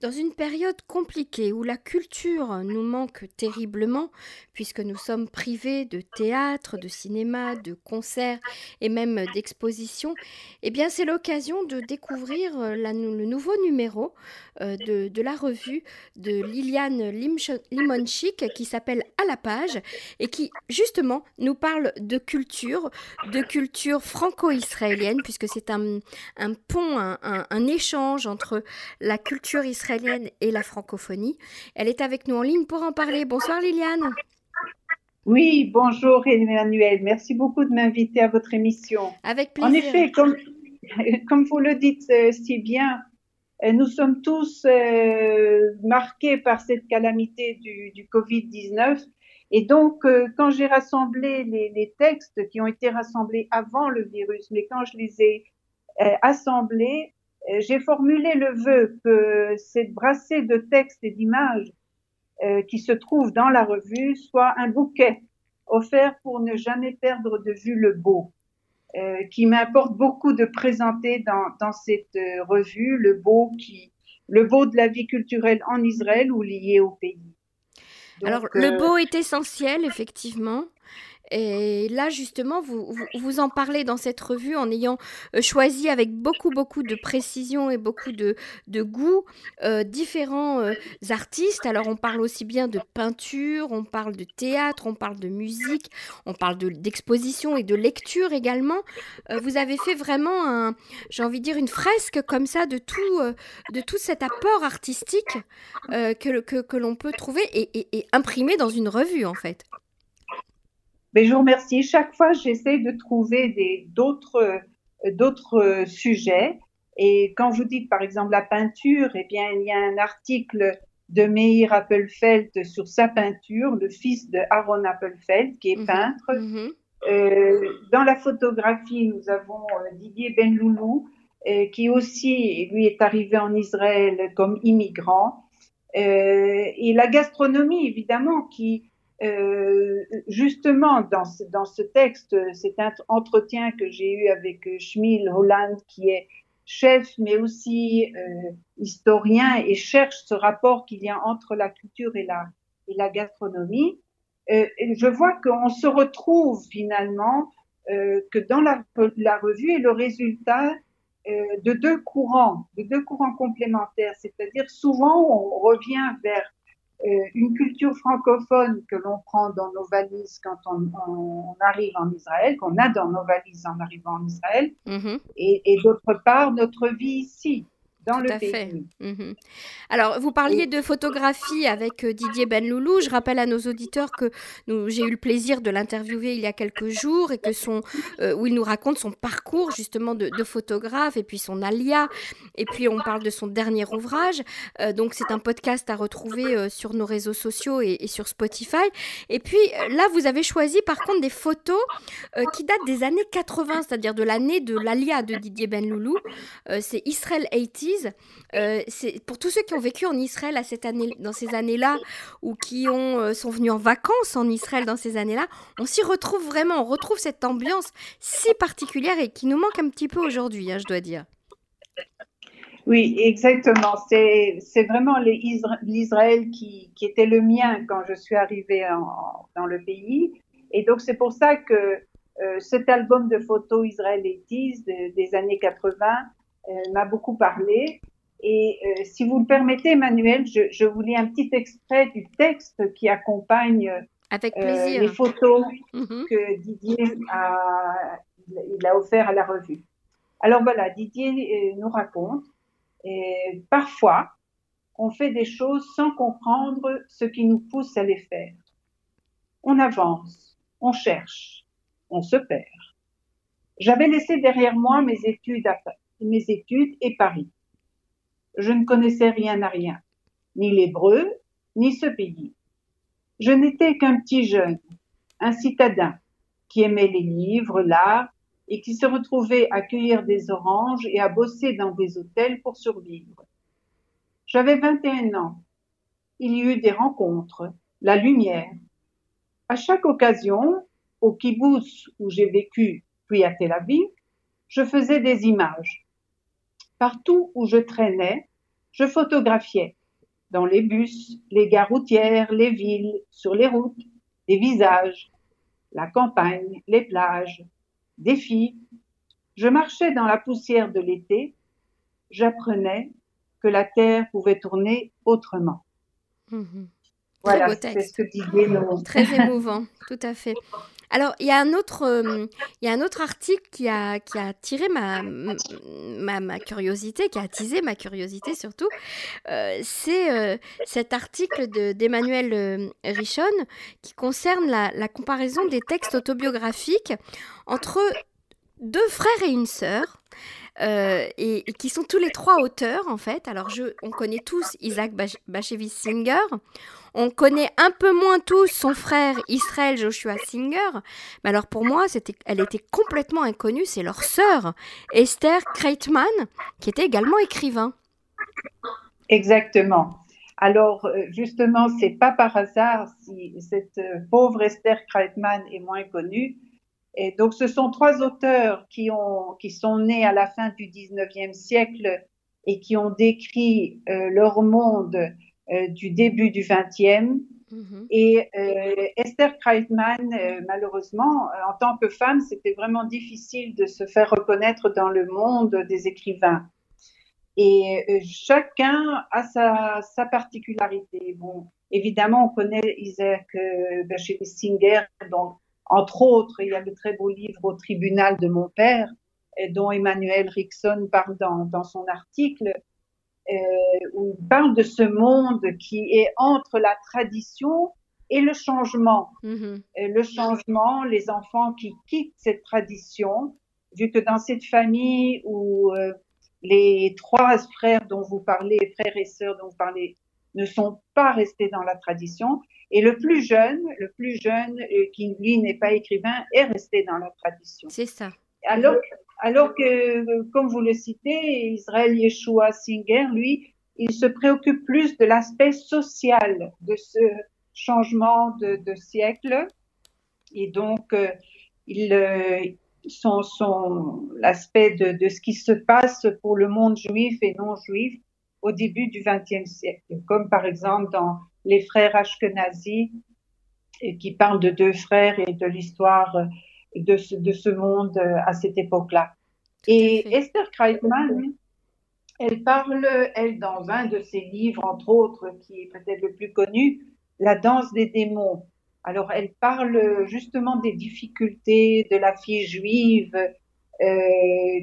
Dans une période compliquée où la culture nous manque terriblement, puisque nous sommes privés de théâtre, de cinéma, de concerts et même d'expositions, eh bien c'est l'occasion de découvrir euh, le nouveau numéro euh, de, la revue de Liliane Limonchik qui s'appelle À la page et qui justement nous parle de culture, de culture franco-israélienne, puisque c'est un, pont, un échange entre la culture israélienne et la francophonie. Elle est avec nous en ligne pour en parler. Bonsoir Liliane. Oui, bonjour Emmanuel. Merci beaucoup de m'inviter à votre émission. Avec plaisir. En effet, comme, comme vous le dites euh, si bien, euh, nous sommes tous euh, marqués par cette calamité du, du Covid-19. Et donc, quand j'ai rassemblé les, les, textes qui ont été rassemblés avant le virus, mais quand je les ai assemblés, j'ai formulé le vœu que cette brassée de textes et d'images euh, qui se trouvent dans la revue soit un bouquet offert pour ne jamais perdre de vue le beau, euh, qui m'importe beaucoup de présenter dans, dans cette euh, revue, le beau qui, le beau de la vie culturelle en Israël ou lié au pays. Alors, le beau est essentiel, effectivement. Et là, justement, vous, vous, en parlez dans cette revue en ayant euh, choisi avec beaucoup, beaucoup de précision et beaucoup de, de goût euh, différents euh, artistes. Alors, on parle aussi bien de peinture, on parle de théâtre, on parle de musique, on parle d'exposition et de lecture également. vous avez fait vraiment, un, j'ai envie de dire, une fresque comme ça de tout, de tout cet apport artistique que, que, l'on peut trouver et, et imprimer dans une revue, en fait. Mais je vous remercie. Chaque fois, j'essaie de trouver d'autres, d'autres sujets. Et quand vous dites, par exemple, la peinture, eh bien, il y a un article de Meir Appelfeld sur sa peinture, le fils de Aaron Appelfeld, qui est mhm. peintre. Mhm. Euh, dans la photographie, nous avons euh, Didier Benloulou, euh, qui aussi, lui, est arrivé en Israël comme immigrant. Euh, et la gastronomie, évidemment, qui euh, justement, dans ce, dans ce texte, cet entretien que j'ai eu avec euh, Schmil Holland, qui est chef, mais aussi euh, historien et cherche ce rapport qu'il y a entre la culture et la, et la gastronomie, euh, je vois qu'on se retrouve finalement euh, que dans la, la, revue est le résultat euh, de deux courants, de deux courants complémentaires. C'est-à-dire souvent on revient vers une culture francophone que l'on prend dans nos valises quand on, on, arrive en Israël, qu'on a dans nos valises en arrivant en Israël, mm-hmm. et, et d'autre part notre vie ici dans le pays. Fait. Mhm. Alors, vous parliez de photographie avec euh, Didier Benloulou. Je rappelle à nos auditeurs que j'ai eu le plaisir de l'interviewer il y a quelques jours et que son, euh, où il nous raconte son parcours justement de, photographe et puis son alia. Et puis, on parle de son dernier ouvrage. Euh, donc, c'est un podcast à retrouver sur nos réseaux sociaux et, et, sur Spotify. Et puis, là, vous avez choisi par contre des photos qui datent des années 80, c'est-à-dire de l'année de l'alia de Didier Benloulou. c'est Israel 80 euh, c'est pour tous ceux qui ont vécu en Israël à cette année, dans ces années-là, ou qui ont, euh, sont venus en vacances en Israël dans ces années-là, on s'y retrouve vraiment, on retrouve cette ambiance si particulière et qui nous manque un petit peu aujourd'hui, hein, je dois dire. Oui, exactement. C'est, vraiment l'Israël qui, qui, était le mien quand je suis arrivée dans le pays. Et donc, c'est pour ça que euh, cet album de photos israélitistes des années 80 euh, m'a beaucoup parlé. Et euh, si vous le permettez, Emmanuel, je, je, vous lis un petit extrait du texte qui accompagne Avec euh, les photos mm-hmm. que Didier a, il a offert à la revue. Alors voilà, Didier nous raconte, et parfois, on fait des choses sans comprendre ce qui nous pousse à les faire. On avance, on cherche, on se perd. J'avais laissé derrière moi mes études à, mes études et Paris. Je ne connaissais rien à rien, ni l'hébreu, ni ce pays. Je n'étais qu'un petit jeune, un citadin, qui aimait les livres, l'art, et qui se retrouvait à cueillir des oranges et à bosser dans des hôtels pour survivre. J'avais 21 ans. Il y eut des rencontres, la lumière. À chaque occasion, au kibbutz où j'ai vécu, puis à Tel Aviv, je faisais des images. Partout où je traînais, je photographiais dans les bus, les gares routières, les villes, sur les routes, des visages, la campagne, les plages, des filles. Je marchais dans la poussière de l'été, j'apprenais que la Terre pouvait tourner autrement. Mhm. Voilà, c'est ce que disait Très émouvant, tout à fait. Alors, il y, a un autre, euh, y a un autre article qui a, qui a attiré ma, ma, curiosité, qui a attisé ma curiosité surtout. Euh, c'est euh, cet article d'Emmanuel Richon qui concerne la, comparaison des textes autobiographiques entre deux frères et une sœur. Et, qui sont tous les trois auteurs en fait. Alors on connaît tous Isaac Bashevis Singer, on connaît un peu moins tous son frère Israël Joshua Singer, mais alors pour moi, elle était complètement inconnue. C'est leur sœur Esther Kreitman, qui était également écrivain. Exactement. Alors euh, justement, c'est pas par hasard si cette euh, pauvre Esther Kreitman est moins connue. Et donc, ce sont trois auteurs qui, ont, qui sont nés à la fin du 19e siècle et qui ont décrit euh, leur monde euh, du début du 20e. Mhm. Et euh, Esther Kreitman, euh, malheureusement, en tant que femme, c'était vraiment difficile de se faire reconnaître dans le monde des écrivains. Et chacun a sa, sa, particularité. Bon, évidemment, on connaît Isaac Bashevis Singer, dont, entre autres, il y a le très beau livre Au tribunal de mon père, dont Emmanuel Rickson parle dans, dans son article euh, où il parle de ce monde qui est entre la tradition et le changement. Mm-hmm. le changement, les enfants qui quittent cette tradition, vu que dans cette famille où euh, les trois frères dont vous parlez, frères et sœurs dont vous parlez, ne sont pas restés dans la tradition, et le plus jeune, le plus jeune, euh, qui lui n'est pas écrivain, est resté dans la tradition. C'est ça. Alors, alors que, comme vous le citez, Israël Yeshua Singer, lui, il se préoccupe plus de l'aspect social de ce changement de, siècle. Et donc, euh, il, euh, son, son, l'aspect de, de, ce qui se passe pour le monde juif et non juif au début du XXe siècle, comme par exemple dans les frères Ashkenazi, qui parlent de deux frères et de l'histoire de ce, de ce monde euh, à cette époque-là. Et Esther Kreitman, elle parle, elle, dans un de ses livres, entre autres, qui est peut-être le plus connu, La danse des démons. Alors, elle parle justement des difficultés de la fille juive euh,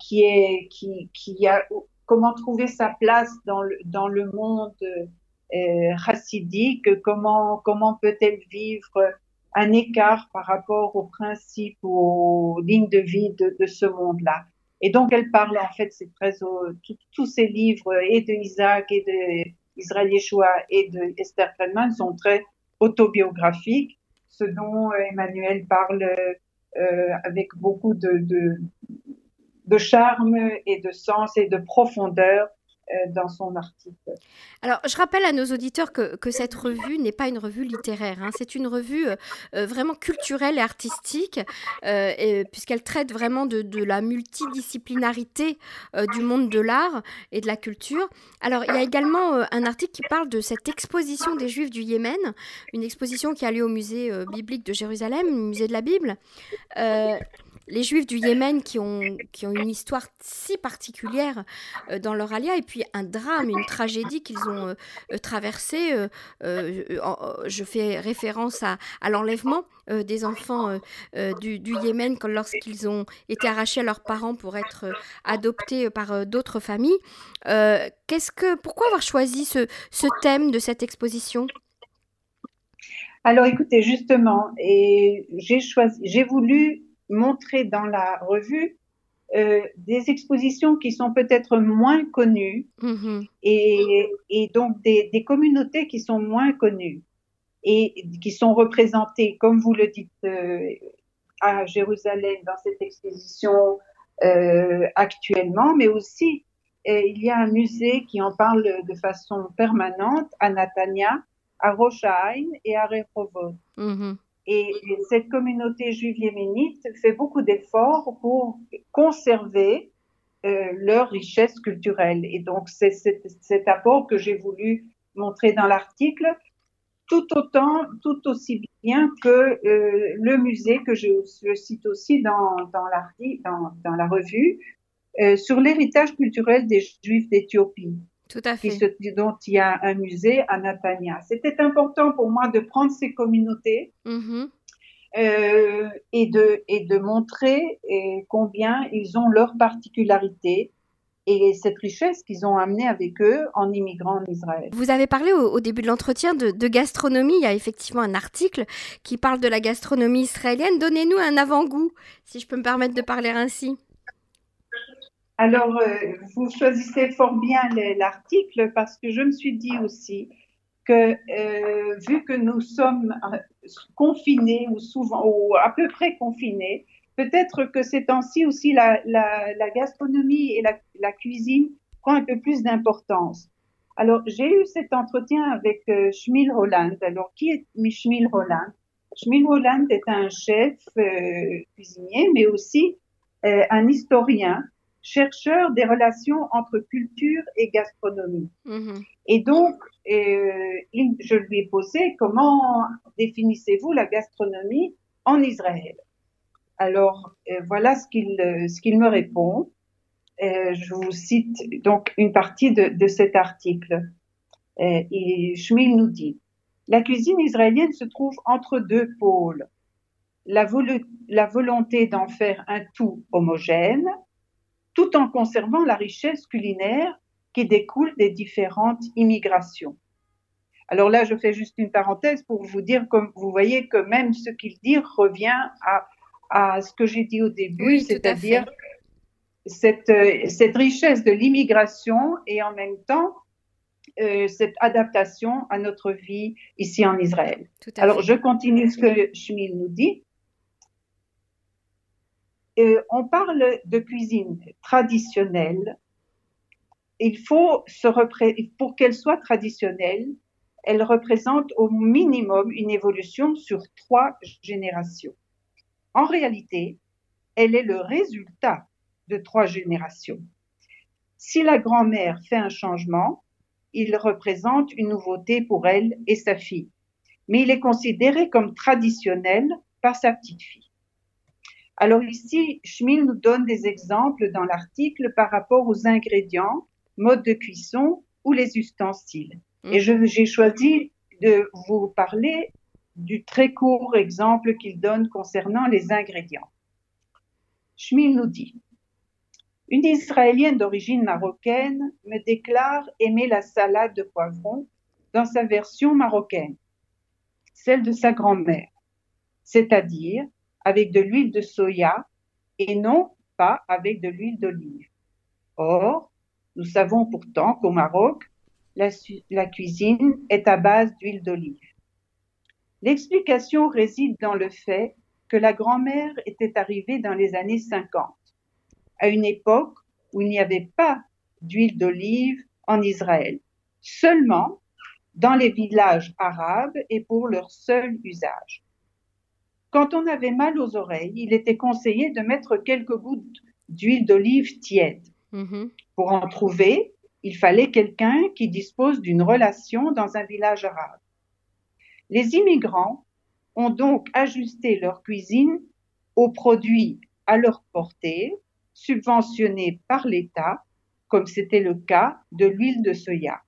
qui est, qui, qui a, comment trouver sa place dans le, dans le monde euh, chassidique, comment, comment peut-elle vivre un écart par rapport aux principes aux lignes de vie de, de ce monde-là. Et donc, elle parle, en fait, c'est très, tous ces livres, et de Isaac, et de Israël Yeshua, et de Esther Feldman, sont très autobiographiques, ce dont euh, Emmanuel parle euh, avec beaucoup de, de, de charme et de sens et de profondeur euh, dans son article. Alors, je rappelle à nos auditeurs que, que cette revue n'est pas une revue littéraire, hein. c'est une revue euh, euh, vraiment culturelle et artistique, puisqu'elle traite vraiment de, de la multidisciplinarité du monde de l'art et de la culture. Alors, il y a également un article qui parle de cette exposition des Juifs du Yémen, une exposition qui a lieu au musée biblique de Jérusalem, musée de la Bible les Juifs du Yémen qui ont, qui ont une histoire si particulière euh, dans leur alia, et puis un drame, une tragédie qu'ils ont euh, euh, traversée. je fais référence à, à l'enlèvement des enfants du, du, Yémen lorsqu'ils ont été arrachés à leurs parents pour être adoptés par d'autres familles. qu'est-ce que, pourquoi avoir choisi ce, ce thème de cette exposition? Alors écoutez, justement, et j'ai choisi, j'ai voulu montrer dans la revue euh, des expositions qui sont peut-être moins connues mm-hmm. et, et, donc des, des, communautés qui sont moins connues et qui sont représentées, comme vous le dites, euh, à Jérusalem dans cette exposition euh, actuellement, mais aussi il y a un musée qui en parle de façon permanente à Natania, à Rosh et à Rehovot. Mm-hmm. Et cette communauté juive yéménite fait beaucoup d'efforts pour conserver euh, leur richesse culturelle. Et donc, c'est cet apport que j'ai voulu montrer dans l'article, tout autant, tout aussi bien que euh, le musée que je, cite aussi dans, dans, dans, dans la revue, euh, sur l'héritage culturel des Juifs d'Éthiopie. Tout à fait. dont il y a un musée à Natania. C'était important pour moi de prendre ces communautés mm-hmm. euh, et, de, et de montrer combien ils ont leurs particularités et cette richesse qu'ils ont amenée avec eux en immigrant en Israël. Vous avez parlé au, début de l'entretien de, gastronomie. Il y a effectivement un article qui parle de la gastronomie israélienne. Donnez-nous un avant-goût, si je peux me permettre de parler ainsi. Alors, euh, vous choisissez fort bien l'article parce que je me suis dit aussi que euh, vu que nous sommes euh, confinés ou souvent ou à peu près confinés, peut-être que ces temps-ci aussi la, la, la, gastronomie et la, cuisine prend un peu plus d'importance. Alors, j'ai eu cet entretien avec euh, Schmil Holland. Alors, qui est Schmil Holland Schmil Holland est un chef euh, cuisinier, mais aussi un historien, chercheur des relations entre culture et gastronomie. Mm-hmm. Et donc, euh, je lui ai posé comment définissez-vous la gastronomie en Israël alors, euh, voilà ce qu'il euh, ce qu'il me répond. Je vous cite donc une partie de, de cet article. et Schmil nous dit La cuisine israélienne se trouve entre deux pôles. La, la volonté d'en faire un tout homogène, tout en conservant la richesse culinaire qui découle des différentes immigrations. Alors là, je fais juste une parenthèse pour vous dire, comme vous voyez, que même ce qu'il dit revient à à ce que j'ai dit au début, c'est-à-dire cette, euh, cette richesse de l'immigration et en même temps euh, cette adaptation à notre vie ici en Israël. Alors, je continue ce que Schmil nous dit. Euh, on parle de cuisine traditionnelle. Il faut se pour qu'elle soit traditionnelle, elle représente au minimum une évolution sur trois générations. En réalité, elle est le résultat de trois générations. Si la grand-mère fait un changement, il représente une nouveauté pour elle et sa fille, mais il est considéré comme traditionnel par sa petite fille. Alors ici, Schmil nous donne des exemples dans l'article par rapport aux ingrédients, modes de cuisson ou les ustensiles. Et mmh. j'ai choisi de vous parler du très court exemple qu'il donne concernant les ingrédients. Schmil nous dit Une Israélienne d'origine marocaine me déclare aimer la salade de poivron dans sa version marocaine, celle de sa grand-mère, c'est-à-dire avec de l'huile de soya et non pas avec de l'huile d'olive. Or, nous savons pourtant qu'au Maroc, la, la cuisine est à base d'huile d'olive. L'explication réside dans le fait que la grand-mère était arrivée dans les années 50, à une époque où il n'y avait pas d'huile d'olive en Israël, seulement dans les villages arabes et pour leur seul usage. Quand on avait mal aux oreilles, il était conseillé de mettre quelques gouttes d'huile d'olive tiède. Mm-hmm. Pour en trouver, il fallait quelqu'un qui dispose d'une relation dans un village arabe. Les immigrants ont donc ajusté leur cuisine aux produits à leur portée, subventionnés par l'État, comme c'était le cas de l'huile de soya.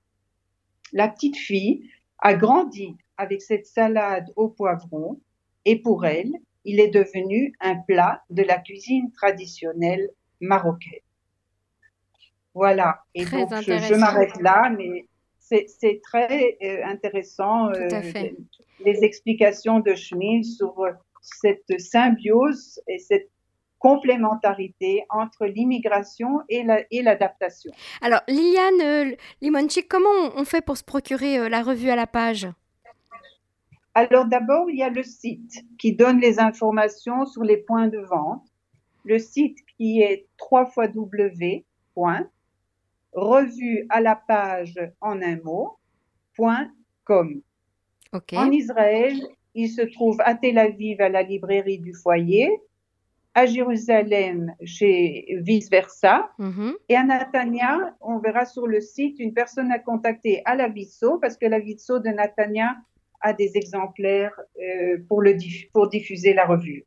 La petite fille a grandi avec cette salade au poivron et pour elle, il est devenu un plat de la cuisine traditionnelle marocaine. Voilà. Et donc, je, je m'arrête là, mais c'est très euh, intéressant euh, les explications de Schmidt sur euh, cette symbiose et cette complémentarité entre l'immigration et l'adaptation. Alors, Liliane Limonchik, comment on fait pour se procurer la revue à la page? Alors, d'abord, il y a le site qui donne les informations sur les points de vente. Le site qui est 3 W revue à la page en un mot, point com. En Israël, il se trouve à Tel Aviv à la librairie du foyer, à Jérusalem chez Vice Versa. Mhm. Et à Natania, on verra sur le site une personne à contacter à la Visso, parce que la Visso de Natania des exemplaires euh, pour, le diff- pour diffuser la revue.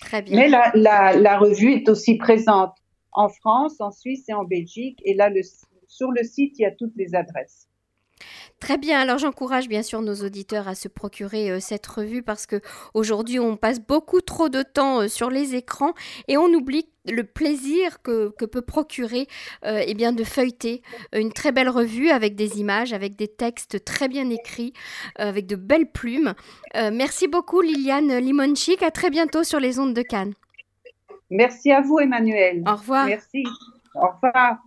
Très bien. Mais la, la, la revue est aussi présente en France, en Suisse et en Belgique. Et là, le, sur le site, il y a toutes les adresses. Très bien, alors j'encourage bien sûr nos auditeurs à se procurer euh, cette revue parce que aujourd'hui on passe beaucoup trop de temps euh, sur les écrans et on oublie le plaisir que, que peut procurer euh, eh bien de feuilleter une très belle revue avec des images, avec des textes très bien écrits, avec de belles plumes. Merci beaucoup Liliane Limonchik, à très bientôt sur les ondes de Cannes. Merci à vous, Emmanuel. Au revoir. Merci. Au revoir.